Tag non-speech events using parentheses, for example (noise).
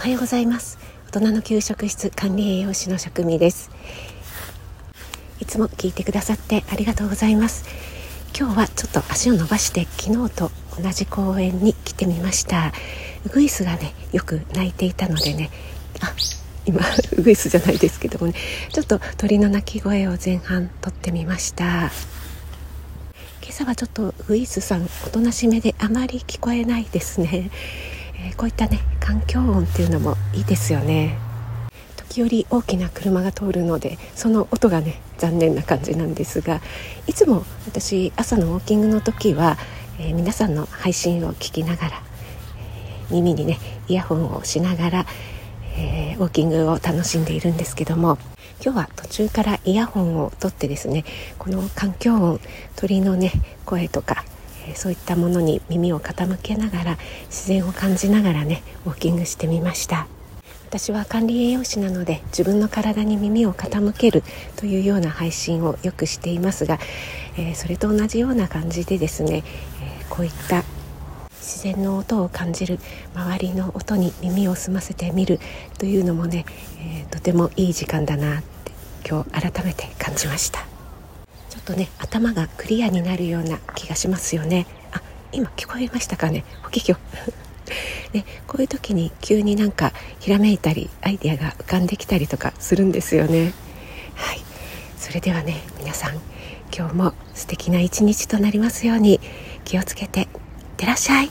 おはようございます。大人の給食室管理栄養士の職味です。いつも聞いてくださってありがとうございます。今日はちょっと足を伸ばして昨日と同じ公園に来てみました。ウグイスがねよく鳴いていたのでね。あ今 (laughs) ウグイスじゃないですけどもね。ちょっと鳥の鳴き声を前半撮ってみました。今朝はちょっとウグイスさんおとなしめであまり聞こえないですね、えー、こういったね環境音っていうのもいいですよね。時折大きな車が通るのでその音がね残念な感じなんですがいつも私朝のウォーキングの時は、えー、皆さんの配信を聞きながら、えー、耳にねイヤホンをしながら、えー、ウォーキングを楽しんでいるんですけども今日は途中からイヤホンを取ってですねこの環境音鳥のね声とか、え、そういったものに耳を傾けながら自然を感じながらねウォーキングしてみました。私は管理栄養士なので自分の体に耳を傾けるというような配信をよくしていますが、え、それと同じような感じでですね、えこういった自然の音を感じる周りの音に耳を澄ませてみるというのもね、え、とてもいい時間だなって今日改めて感じました。ちょっとね頭がクリアになるような気がしますよね。あ今聞こえましたかね？法華経ね、こういう時に急になんかひらめいたりアイデアが浮かんできたりとかするんですよね。はい。それではね皆さん今日も素敵な一日となりますように気をつけていってらっしゃい。